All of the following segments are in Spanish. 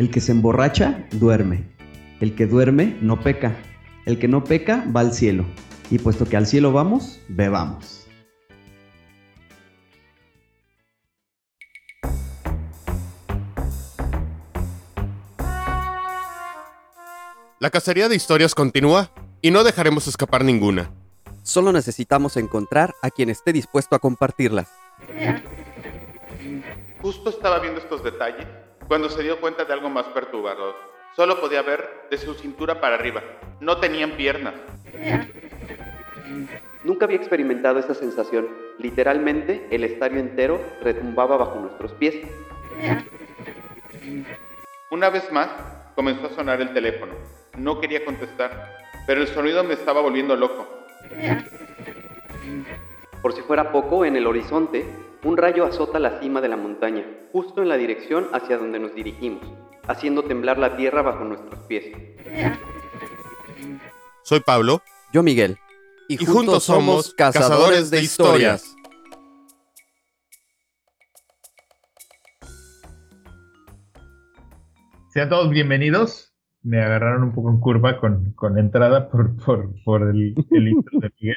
El que se emborracha, duerme. El que duerme, no peca. El que no peca, va al cielo. Y puesto que al cielo vamos, bebamos. La cacería de historias continúa y no dejaremos escapar ninguna. Solo necesitamos encontrar a quien esté dispuesto a compartirlas. Justo estaba viendo estos detalles cuando se dio cuenta de algo más perturbador. Solo podía ver de su cintura para arriba. No tenían piernas. Nunca había experimentado esa sensación. Literalmente, el estadio entero retumbaba bajo nuestros pies. Una vez más, comenzó a sonar el teléfono. No quería contestar, pero el sonido me estaba volviendo loco. Por si fuera poco, en el horizonte, un rayo azota la cima de la montaña, justo en la dirección hacia donde nos dirigimos, haciendo temblar la tierra bajo nuestros pies. Soy Pablo. Yo Miguel. Y, juntos somos cazadores de historias. Sean todos bienvenidos. Me agarraron un poco en curva con, con entrada por, por, por el, el intro de Miguel.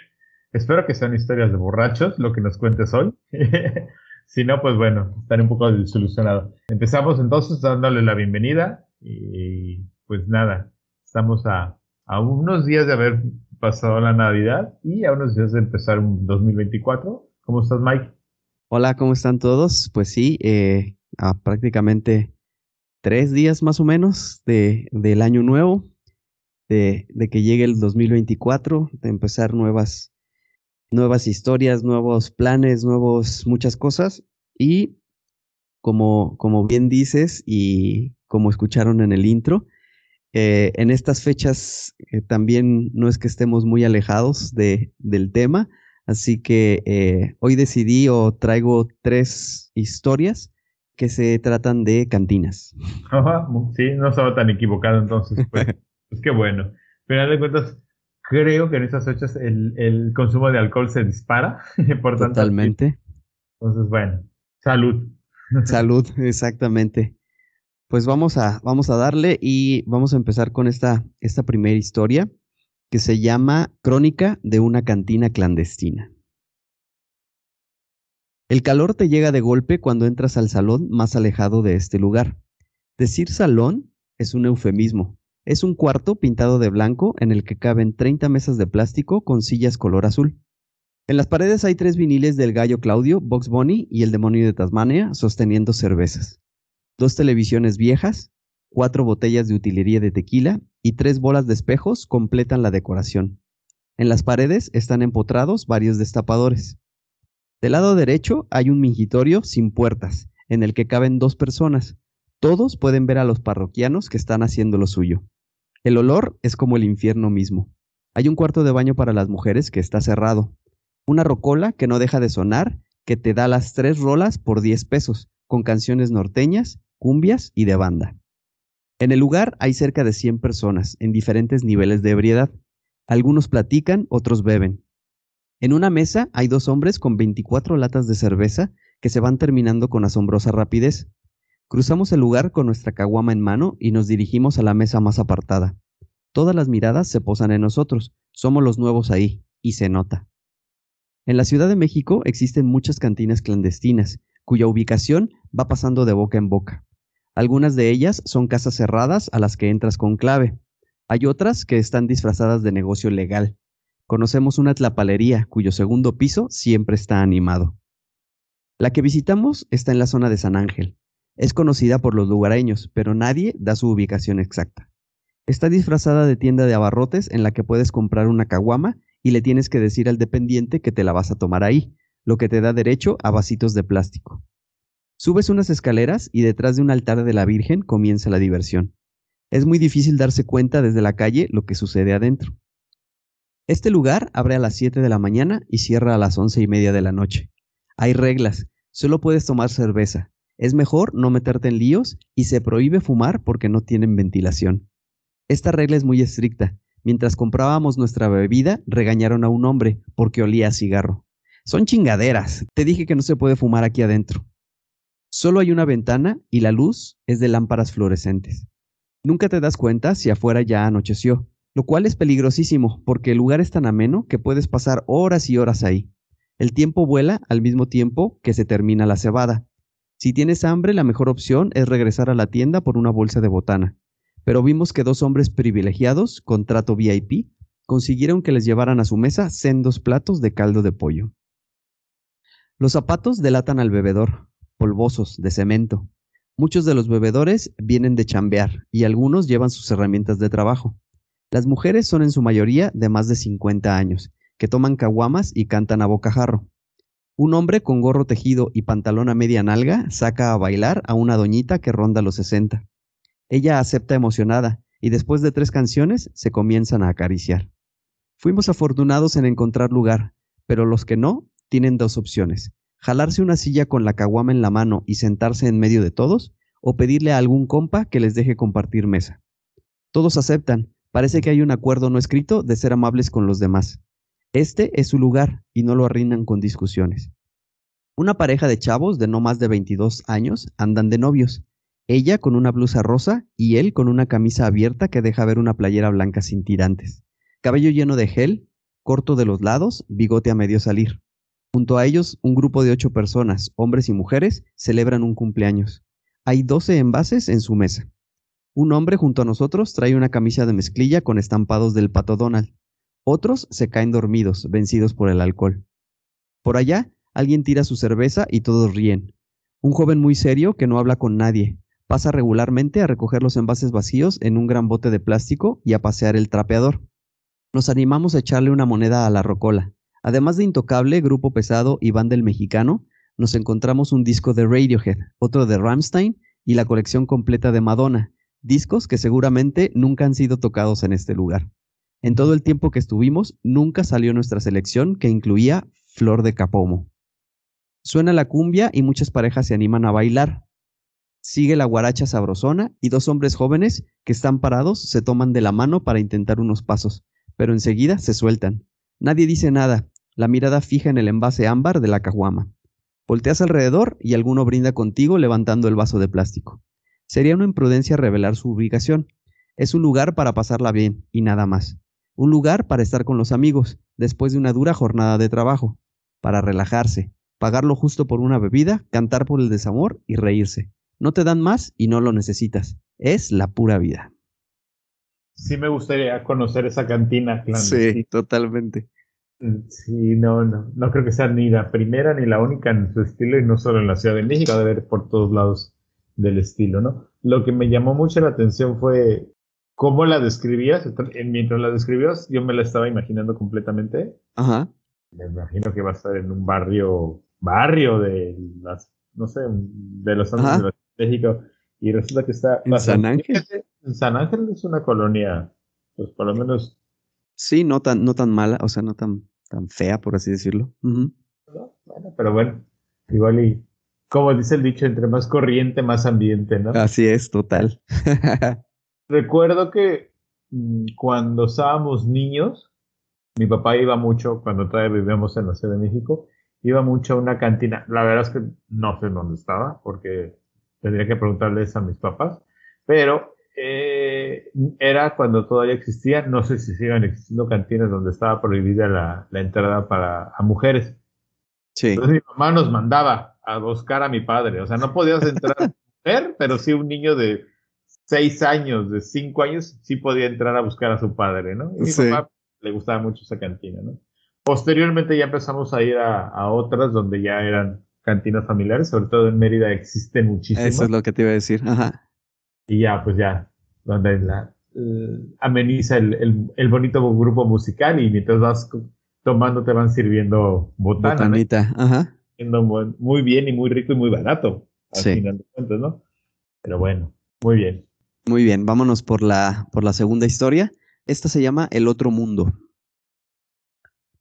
Espero que sean historias de borrachos, lo que nos cuentes hoy. si no, pues bueno, estaré un poco desilusionado. Empezamos entonces dándole la bienvenida y pues nada, estamos a, a unos días de haber pasado la Navidad y a unos días de empezar un 2024. ¿Cómo estás, Mike? Hola, ¿cómo están todos? Pues sí, eh, a prácticamente tres días más o menos de, del año nuevo, de, de que llegue el 2024, de empezar nuevas nuevas historias, nuevos planes, nuevos, muchas cosas. Y como, como bien dices y como escucharon en el intro, eh, en estas fechas eh, también no es que estemos muy alejados de, del tema, así que eh, hoy decidí o traigo tres historias que se tratan de cantinas. sí, no estaba tan equivocado entonces, pues, pues qué bueno. Pero de cuentas, creo que en esas fechas el, el consumo de alcohol se dispara. Por tanto, Totalmente. Entonces, bueno, salud. Salud, exactamente. Pues vamos a, vamos a darle y vamos a empezar con esta, esta primera historia que se llama Crónica de una cantina clandestina. El calor te llega de golpe cuando entras al salón más alejado de este lugar. Decir salón es un eufemismo, es un cuarto pintado de blanco en el que caben 30 mesas de plástico con sillas color azul. En las paredes hay tres viniles del gallo Claudio, Box Bunny y el demonio de Tasmania sosteniendo cervezas. Dos televisiones viejas, cuatro botellas de utilería de tequila y tres bolas de espejos completan la decoración. En las paredes están empotrados varios destapadores. Del lado derecho hay un mingitorio sin puertas, en el que caben dos personas. Todos pueden ver a los parroquianos que están haciendo lo suyo. El olor es como el infierno mismo. Hay un cuarto de baño para las mujeres que está cerrado. Una rocola que no deja de sonar, que te da las tres rolas por 10 pesos, con canciones norteñas, cumbias y de banda. En el lugar hay cerca de 100 personas, en diferentes niveles de ebriedad. Algunos platican, otros beben. En una mesa hay dos hombres con 24 latas de cerveza que se van terminando con asombrosa rapidez. Cruzamos el lugar con nuestra caguama en mano y nos dirigimos a la mesa más apartada. Todas las miradas se posan en nosotros, somos los nuevos ahí, y se nota. En la Ciudad de México existen muchas cantinas clandestinas, cuya ubicación va pasando de boca en boca. Algunas de ellas son casas cerradas a las que entras con clave. Hay otras que están disfrazadas de negocio legal. Conocemos una tlapalería cuyo segundo piso siempre está animado. La que visitamos está en la zona de San Ángel. Es conocida por los lugareños, pero nadie da su ubicación exacta. Está disfrazada de tienda de abarrotes en la que puedes comprar una caguama y le tienes que decir al dependiente que te la vas a tomar ahí, lo que te da derecho a vasitos de plástico. Subes unas escaleras y detrás de un altar de la Virgen comienza la diversión. Es muy difícil darse cuenta desde la calle lo que sucede adentro. Este lugar abre a las 7 de la mañana y cierra a las once y media de la noche. Hay reglas, solo puedes tomar cerveza, es mejor no meterte en líos y se prohíbe fumar porque no tienen ventilación. Esta regla es muy estricta. Mientras comprábamos nuestra bebida, regañaron a un hombre porque olía a cigarro. Son chingaderas. Te dije que no se puede fumar aquí adentro. Solo hay una ventana y la luz es de lámparas fluorescentes. Nunca te das cuenta si afuera ya anocheció, lo cual es peligrosísimo porque el lugar es tan ameno que puedes pasar horas y horas ahí. El tiempo vuela al mismo tiempo que se termina la cebada. Si tienes hambre, la mejor opción es regresar a la tienda por una bolsa de botana. Pero vimos que dos hombres privilegiados, con trato VIP, consiguieron que les llevaran a su mesa sendos platos de caldo de pollo. Los zapatos delatan al bebedor, polvosos, de cemento. Muchos de los bebedores vienen de chambear y algunos llevan sus herramientas de trabajo. Las mujeres son en su mayoría de más de 50 años, que toman caguamas y cantan a bocajarro. Un hombre con gorro tejido y pantalón a media nalga saca a bailar a una doñita que ronda los 60. Ella acepta emocionada y después de tres canciones se comienzan a acariciar. Fuimos afortunados en encontrar lugar, pero los que no tienen dos opciones, jalarse una silla con la caguama en la mano y sentarse en medio de todos, o pedirle a algún compa que les deje compartir mesa. Todos aceptan, parece que hay un acuerdo no escrito de ser amables con los demás. Este es su lugar y no lo arruinan con discusiones. Una pareja de chavos de no más de 22 años andan de novios, ella con una blusa rosa y él con una camisa abierta que deja ver una playera blanca sin tirantes. Cabello lleno de gel, corto de los lados, bigote a medio salir. Junto a ellos, un grupo de ocho personas, hombres y mujeres, celebran un cumpleaños. Hay doce envases en su mesa. Un hombre junto a nosotros trae una camisa de mezclilla con estampados del pato Donald. Otros se caen dormidos, vencidos por el alcohol. Por allá, alguien tira su cerveza y todos ríen. Un joven muy serio que no habla con nadie. Pasa regularmente a recoger los envases vacíos en un gran bote de plástico y a pasear el trapeador. Nos animamos a echarle una moneda a la rocola. Además de Intocable, Grupo Pesado y Banda del Mexicano, nos encontramos un disco de Radiohead, otro de Rammstein y la colección completa de Madonna, discos que seguramente nunca han sido tocados en este lugar. En todo el tiempo que estuvimos, nunca salió nuestra selección que incluía Flor de Capomo. Suena la cumbia y muchas parejas se animan a bailar. Sigue la guaracha sabrosona y dos hombres jóvenes que están parados se toman de la mano para intentar unos pasos, pero enseguida se sueltan. Nadie dice nada, la mirada fija en el envase ámbar de la caguama. Volteas alrededor y alguno brinda contigo levantando el vaso de plástico. Sería una imprudencia revelar su ubicación. Es un lugar para pasarla bien y nada más. Un lugar para estar con los amigos después de una dura jornada de trabajo, para relajarse, pagar lo justo por una bebida, cantar por el desamor y reírse. No te dan más y no lo necesitas. Es la pura vida. Sí me gustaría conocer esa cantina. Sí, totalmente. Sí, no, no, no creo que sea ni la primera ni la única en su estilo y no solo en la Ciudad de México, de ver por todos lados del estilo, ¿no? Lo que me llamó mucho la atención fue cómo la describías. Mientras la describías, yo me la estaba imaginando completamente. Ajá. Me imagino que va a estar en un barrio, barrio de las, no sé, de los años de México. Y resulta que está... ¿En San Ángel? En San Ángel es una colonia, pues por lo menos... Sí, no tan, no tan mala, o sea, no tan tan fea, por así decirlo. Bueno, pero bueno, igual y como dice el dicho, entre más corriente, más ambiente, ¿no? Así es, total. Recuerdo que mm, cuando estábamos niños, mi papá iba mucho, cuando todavía vivíamos en la Ciudad de México, iba mucho a una cantina. La verdad es que no sé dónde estaba, porque tendría que preguntarles a mis papás, pero eh, era cuando todavía existía, no sé si siguen existiendo cantinas donde estaba prohibida la, entrada para a mujeres. Sí. Entonces mi mamá nos mandaba a buscar a mi padre, o sea, no podías entrar mujer, pero sí un niño de seis años, de cinco años, sí podía entrar a buscar a su padre, ¿no? Y mi mamá le gustaba mucho esa cantina, ¿no? Posteriormente ya empezamos a ir a, a otras donde ya eran cantinas familiares, sobre todo en Mérida existen muchísimas. Eso es lo que te iba a decir, ajá y ya, pues ya, donde la, eh, ameniza el, el, bonito grupo musical y mientras vas tomando te van sirviendo botana. Botanita, ajá. Muy bien y muy rico y muy barato, al final de cuentas, ¿no? Pero bueno, muy bien. Muy bien, vámonos por la, por la segunda historia. Esta se llama El otro mundo.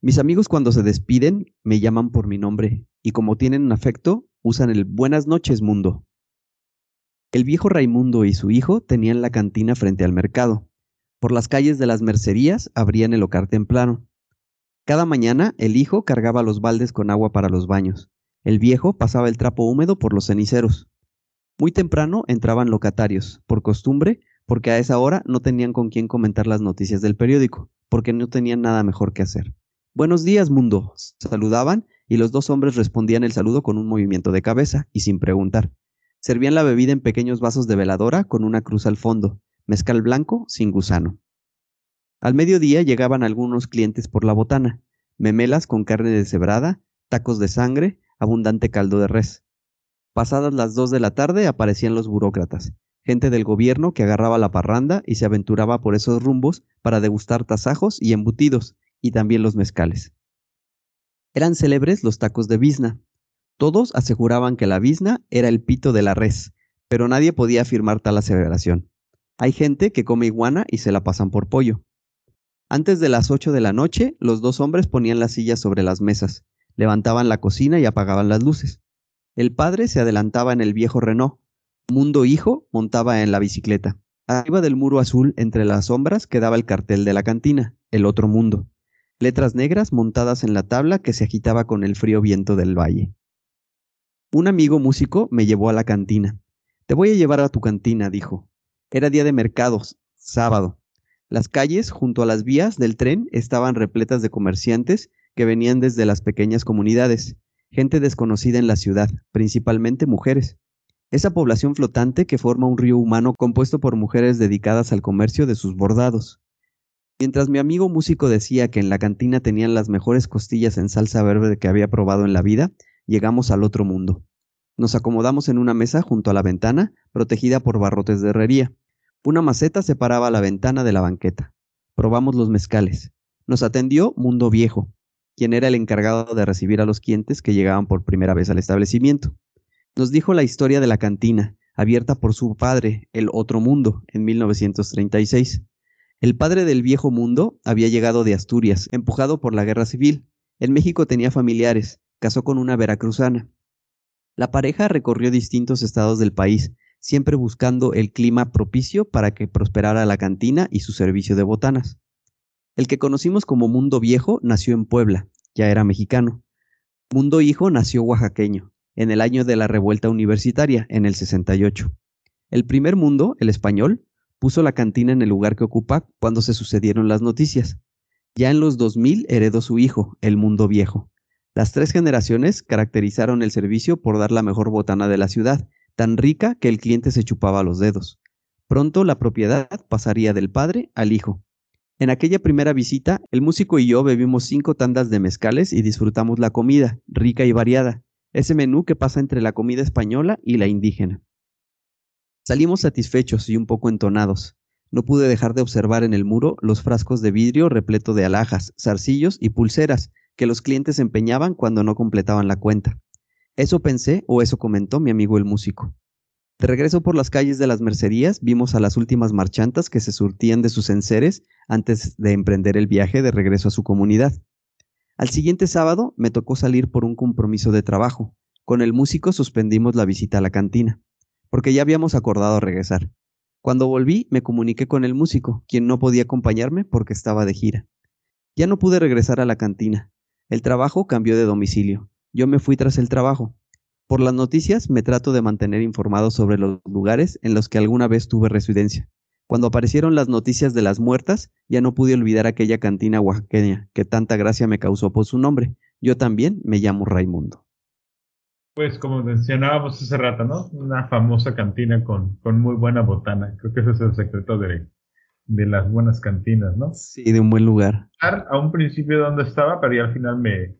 Mis amigos cuando se despiden me llaman por mi nombre y como tienen un afecto, usan el buenas noches mundo. El viejo Raimundo y su hijo tenían la cantina frente al mercado. Por las calles de las mercerías abrían el hogar temprano. Cada mañana el hijo cargaba los baldes con agua para los baños. El viejo pasaba el trapo húmedo por los ceniceros. Muy temprano entraban locatarios, por costumbre, porque a esa hora no tenían con quién comentar las noticias del periódico, porque no tenían nada mejor que hacer. Buenos días, mundo. Saludaban y los dos hombres respondían el saludo con un movimiento de cabeza y sin preguntar. Servían la bebida en pequeños vasos de veladora con una cruz al fondo, mezcal blanco sin gusano. Al mediodía llegaban algunos clientes por la botana, memelas con carne deshebrada, tacos de sangre, abundante caldo de res. Pasadas las dos de la tarde aparecían los burócratas, gente del gobierno que agarraba la parranda y se aventuraba por esos rumbos para degustar tasajos y embutidos, y también los mezcales. Eran célebres los tacos de bisna. Todos aseguraban que la bisna era el pito de la res, pero nadie podía afirmar tal aseveración. Hay gente que come iguana y se la pasan por pollo. Antes de las ocho de la noche, los dos hombres ponían las sillas sobre las mesas, levantaban la cocina y apagaban las luces. El padre se adelantaba en el viejo Renault. Mundo Hijo montaba en la bicicleta. Arriba del muro azul, entre las sombras, quedaba el cartel de la cantina, El Otro Mundo. Letras negras montadas en la tabla que se agitaba con el frío viento del valle. Un amigo músico me llevó a la cantina. Te voy a llevar a tu cantina, dijo. Era día de mercados, sábado. Las calles junto a las vías del tren estaban repletas de comerciantes que venían desde las pequeñas comunidades, gente desconocida en la ciudad, principalmente mujeres. Esa población flotante que forma un río humano compuesto por mujeres dedicadas al comercio de sus bordados. Mientras mi amigo músico decía que en la cantina tenían las mejores costillas en salsa verde que había probado en la vida, llegamos al otro mundo. Nos acomodamos en una mesa junto a la ventana, protegida por barrotes de herrería. Una maceta separaba la ventana de la banqueta. Probamos los mezcales. Nos atendió Mundo Viejo, quien era el encargado de recibir a los clientes que llegaban por primera vez al establecimiento. Nos dijo la historia de la cantina, abierta por su padre, el Otro Mundo, en 1936. El padre del viejo mundo había llegado de Asturias, empujado por la guerra civil. En México tenía familiares, casó con una veracruzana. La pareja recorrió distintos estados del país, siempre buscando el clima propicio para que prosperara la cantina y su servicio de botanas. El que conocimos como Mundo Viejo nació en Puebla, ya era mexicano. Mundo Hijo nació oaxaqueño, en el año de la revuelta universitaria, en el 68. El primer mundo, el español, puso la cantina en el lugar que ocupa cuando se sucedieron las noticias. Ya en los 2000 heredó su hijo, el Mundo Viejo. Las tres generaciones caracterizaron el servicio por dar la mejor botana de la ciudad tan rica que el cliente se chupaba los dedos. Pronto la propiedad pasaría del padre al hijo. En aquella primera visita, el músico y yo bebimos cinco tandas de mezcales y disfrutamos la comida, rica y variada, ese menú que pasa entre la comida española y la indígena. Salimos satisfechos y un poco entonados. No pude dejar de observar en el muro los frascos de vidrio repleto de alhajas, zarcillos y pulseras que los clientes empeñaban cuando no completaban la cuenta. Eso pensé o eso comentó mi amigo el músico. De regreso por las calles de las mercerías, vimos a las últimas marchantas que se surtían de sus enseres antes de emprender el viaje de regreso a su comunidad. Al siguiente sábado me tocó salir por un compromiso de trabajo. Con el músico suspendimos la visita a la cantina, porque ya habíamos acordado regresar. Cuando volví, me comuniqué con el músico, quien no podía acompañarme porque estaba de gira. Ya no pude regresar a la cantina. El trabajo cambió de domicilio. Yo me fui tras el trabajo. Por las noticias me trato de mantener informado sobre los lugares en los que alguna vez tuve residencia. Cuando aparecieron las noticias de las muertas, ya no pude olvidar aquella cantina oaxaqueña que tanta gracia me causó por su nombre. Yo también me llamo Raimundo. Pues como mencionábamos hace rato, ¿no? Una famosa cantina con, con muy buena botana. Creo que ese es el secreto de, de las buenas cantinas, ¿no? Sí, de un buen lugar. A un principio donde estaba, pero ya al final me,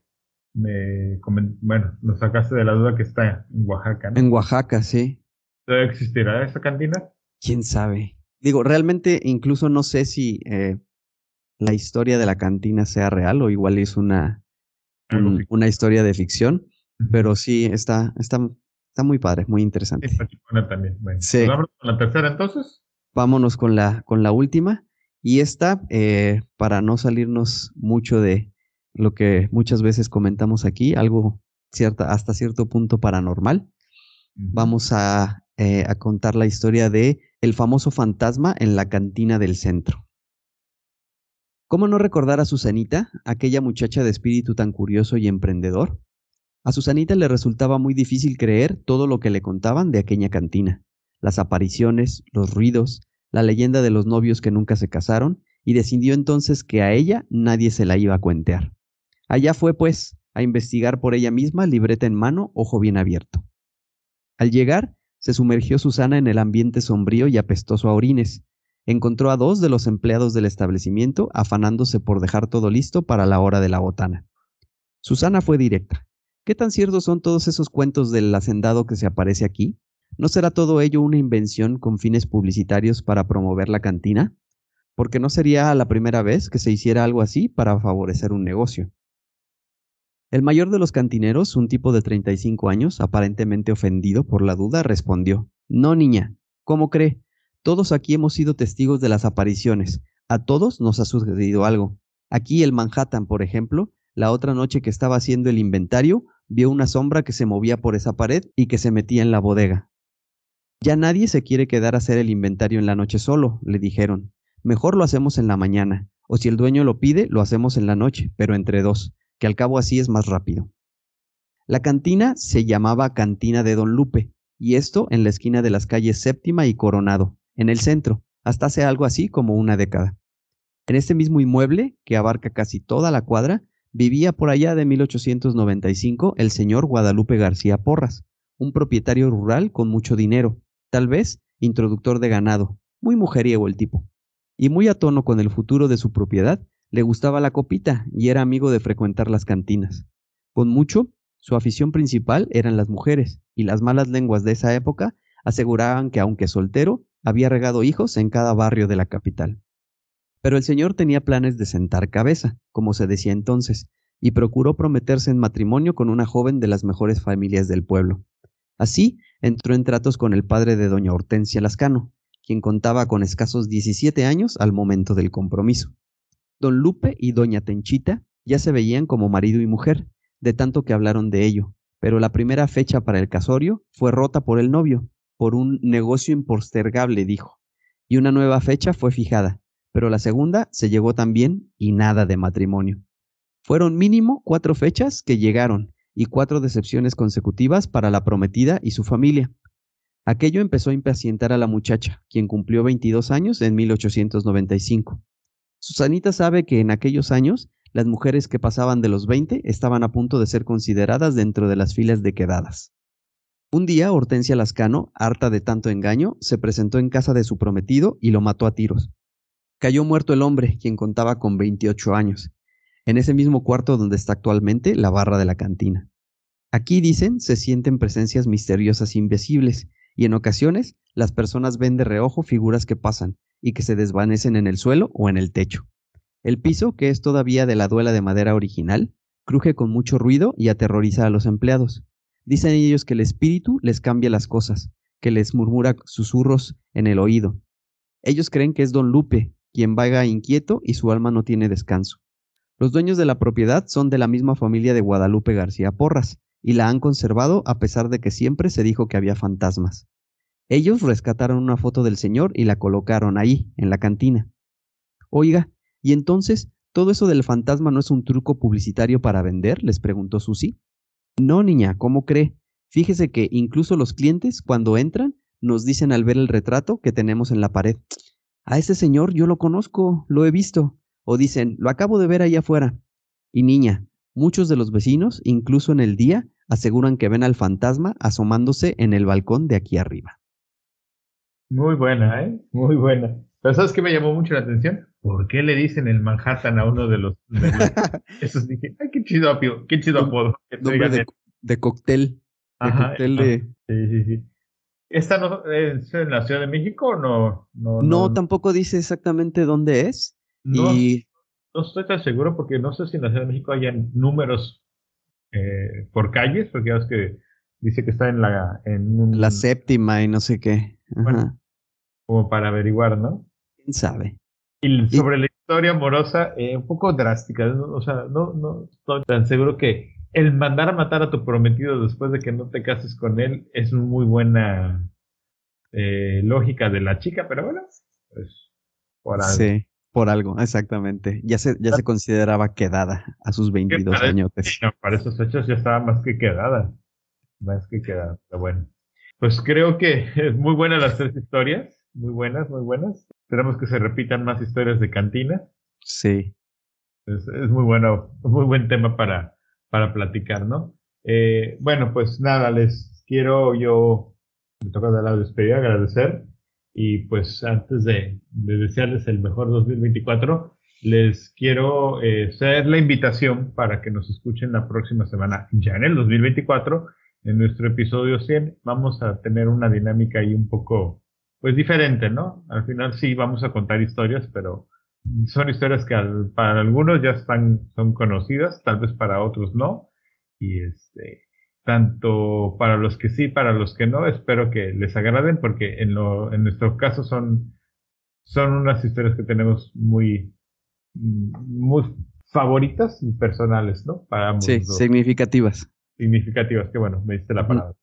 me bueno, nos sacaste de la duda que está en Oaxaca. En Oaxaca, sí. ¿Debe existirá esa cantina? ¿Quién sabe? Digo, realmente incluso no sé si eh, la historia de la cantina sea real o igual es una, una historia de ficción, pero sí está, está, está muy padre, muy interesante. también. sí. ¿Vamos con la tercera entonces? Vámonos con la, con la última. Y esta, eh, para no salirnos mucho de, lo que muchas veces comentamos aquí, algo cierta, hasta cierto punto paranormal. Vamos a, eh, a contar la historia de el famoso fantasma en la cantina del centro. ¿Cómo no recordar a Susanita, aquella muchacha de espíritu tan curioso y emprendedor? A Susanita le resultaba muy difícil creer todo lo que le contaban de aquella cantina, las apariciones, los ruidos, la leyenda de los novios que nunca se casaron, y decidió entonces que a ella nadie se la iba a cuentear. Allá fue, pues, a investigar por ella misma, libreta en mano, ojo bien abierto. Al llegar, se sumergió Susana en el ambiente sombrío y apestoso a orines. Encontró a dos de los empleados del establecimiento afanándose por dejar todo listo para la hora de la botana. Susana fue directa. ¿Qué tan ciertos son todos esos cuentos del hacendado que se aparece aquí? ¿No será todo ello una invención con fines publicitarios para promover la cantina? Porque no sería la primera vez que se hiciera algo así para favorecer un negocio. El mayor de los cantineros, un tipo de 35 años, aparentemente ofendido por la duda, respondió, No, niña, ¿cómo cree? Todos aquí hemos sido testigos de las apariciones. A todos nos ha sucedido algo. Aquí el Manhattan, por ejemplo, la otra noche que estaba haciendo el inventario, vio una sombra que se movía por esa pared y que se metía en la bodega. Ya nadie se quiere quedar a hacer el inventario en la noche solo, le dijeron. Mejor lo hacemos en la mañana, o si el dueño lo pide, lo hacemos en la noche, pero entre dos que al cabo así es más rápido. La cantina se llamaba Cantina de Don Lupe, y esto en la esquina de las calles Séptima y Coronado, en el centro, hasta hace algo así como una década. En este mismo inmueble, que abarca casi toda la cuadra, vivía por allá de 1895 el señor Guadalupe García Porras, un propietario rural con mucho dinero, tal vez introductor de ganado, muy mujeriego el tipo. Y muy a tono con el futuro de su propiedad, le gustaba la copita y era amigo de frecuentar las cantinas. Con mucho, su afición principal eran las mujeres, y las malas lenguas de esa época aseguraban que aunque soltero, había regado hijos en cada barrio de la capital. Pero el señor tenía planes de sentar cabeza, como se decía entonces, y procuró prometerse en matrimonio con una joven de las mejores familias del pueblo. Así entró en tratos con el padre de doña Hortensia Lascano, quien contaba con escasos 17 años al momento del compromiso. Don Lupe y Doña Tenchita ya se veían como marido y mujer, de tanto que hablaron de ello, pero la primera fecha para el casorio fue rota por el novio, por un negocio impostergable, dijo, y una nueva fecha fue fijada, pero la segunda se llegó también y nada de matrimonio. Fueron mínimo cuatro fechas que llegaron y cuatro decepciones consecutivas para la prometida y su familia. Aquello empezó a impacientar a la muchacha, quien cumplió 22 años en 1895. Susanita sabe que en aquellos años las mujeres que pasaban de los 20 estaban a punto de ser consideradas dentro de las filas de quedadas. Un día Hortensia Lascano, harta de tanto engaño, se presentó en casa de su prometido y lo mató a tiros. Cayó muerto el hombre, quien contaba con 28 años, en ese mismo cuarto donde está actualmente la barra de la cantina. Aquí, dicen, se sienten presencias misteriosas invisibles, y en ocasiones las personas ven de reojo figuras que pasan, y que se desvanecen en el suelo o en el techo. El piso, que es todavía de la duela de madera original, cruje con mucho ruido y aterroriza a los empleados. Dicen ellos que el espíritu les cambia las cosas, que les murmura susurros en el oído. Ellos creen que es don Lupe, quien vaga inquieto y su alma no tiene descanso. Los dueños de la propiedad son de la misma familia de Guadalupe García Porras, y la han conservado a pesar de que siempre se dijo que había fantasmas. Ellos rescataron una foto del señor y la colocaron ahí, en la cantina. Oiga, ¿y entonces todo eso del fantasma no es un truco publicitario para vender? les preguntó Susi. No, niña, ¿cómo cree? Fíjese que incluso los clientes, cuando entran, nos dicen al ver el retrato que tenemos en la pared. A ese señor yo lo conozco, lo he visto. O dicen, lo acabo de ver ahí afuera. Y niña, muchos de los vecinos, incluso en el día, aseguran que ven al fantasma asomándose en el balcón de aquí arriba. Muy buena, ¿eh? Muy buena. Pero ¿sabes qué me llamó mucho la atención? ¿Por qué le dicen el Manhattan a uno de los... esos dije, ay, qué chido, qué chido apodo. Nombre de, de, cóctel. De cóctel de... Sí, sí, sí. ¿Esta no es en la Ciudad de México o no? No, no, tampoco dice exactamente dónde es. No, y... no estoy tan seguro porque no sé si en la Ciudad de México hayan números eh, por calles, porque ya ves que dice que está en la... En La séptima y no sé qué. Bueno, como para averiguar, ¿no? ¿Quién sabe? Y sobre la historia amorosa, eh, un poco drástica, o sea, no, no estoy tan seguro que el mandar a matar a tu prometido después de que no te cases con él es una muy buena eh, lógica de la chica, pero bueno, pues por Sí. Por algo, exactamente. Ya se, ya se consideraba quedada a sus 22 años. para esos hechos ya estaba más que quedada. Más que quedada, pero bueno. Pues creo que es muy buenas las tres historias. Muy buenas, muy buenas. Esperamos que se repitan más historias de cantina. Sí. Es, muy bueno, muy buen tema para, para platicar, ¿no? Eh, bueno, pues nada, les quiero yo, me toca dar la despedida, agradecer y pues antes de, desearles el mejor 2024, les quiero eh, hacer la invitación para que nos escuchen la próxima semana, ya en el 2024, en nuestro episodio 100. Vamos a tener una dinámica ahí un poco, pues diferente, ¿no? Al final sí vamos a contar historias, pero son historias que para algunos ya están, son conocidas, tal vez para otros no. Y este, tanto para los que sí, para los que no, espero que les agraden porque en, lo, en nuestro caso son, son unas historias que tenemos muy, muy favoritas y personales, ¿no? Para ambos sí, significativas. Significativas, que bueno, me diste la palabra.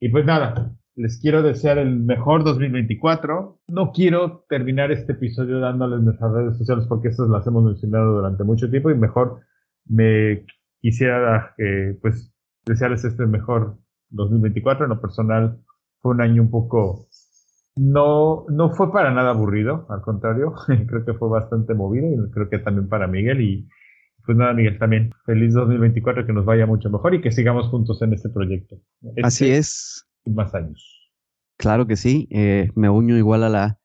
Y pues nada, les quiero desear el mejor 2024. No quiero terminar este episodio dándoles nuestras redes sociales porque estas las hemos mencionado durante mucho tiempo y mejor me quisiera eh, pues desearles este mejor 2024. En lo personal, fue un año un poco. No, no fue para nada aburrido, al contrario, creo que fue bastante movido y creo que también para Miguel. Y pues nada, Miguel, también feliz 2024, que nos vaya mucho mejor y que sigamos juntos en este proyecto. Así este es. Más años. Claro que sí, eh, me uno igual a, la,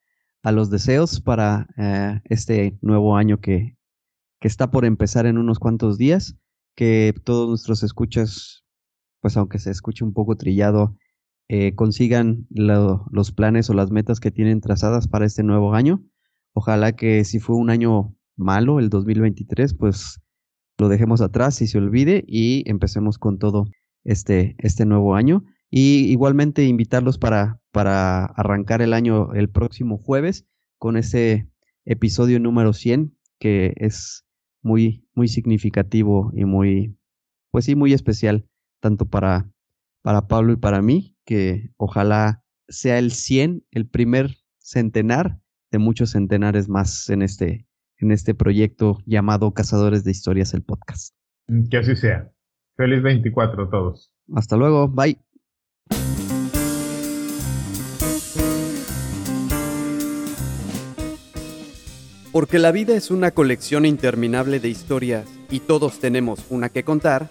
a los deseos para eh, este nuevo año que, que está por empezar en unos cuantos días, que todos nuestros escuchas pues aunque se escuche un poco trillado, eh, consigan los planes o las metas que tienen trazadas para este nuevo año. Ojalá que si fue un año malo, el 2023, pues lo dejemos atrás y se olvide y empecemos con todo este, este nuevo año. Y igualmente invitarlos para, para arrancar el año el próximo jueves con ese episodio número 100 que es muy, muy significativo y muy, pues sí, muy especial tanto para, para Pablo y para mí, que ojalá sea el 100, el primer centenar de muchos centenares más en este, en este proyecto llamado Cazadores de Historias, el podcast. Mm, que así sea. Feliz 24 a todos. Hasta luego, bye. Porque la vida es una colección interminable de historias y todos tenemos una que contar,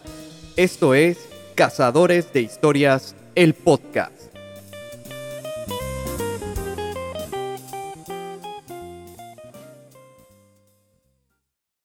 esto es Cazadores de Historias, el podcast.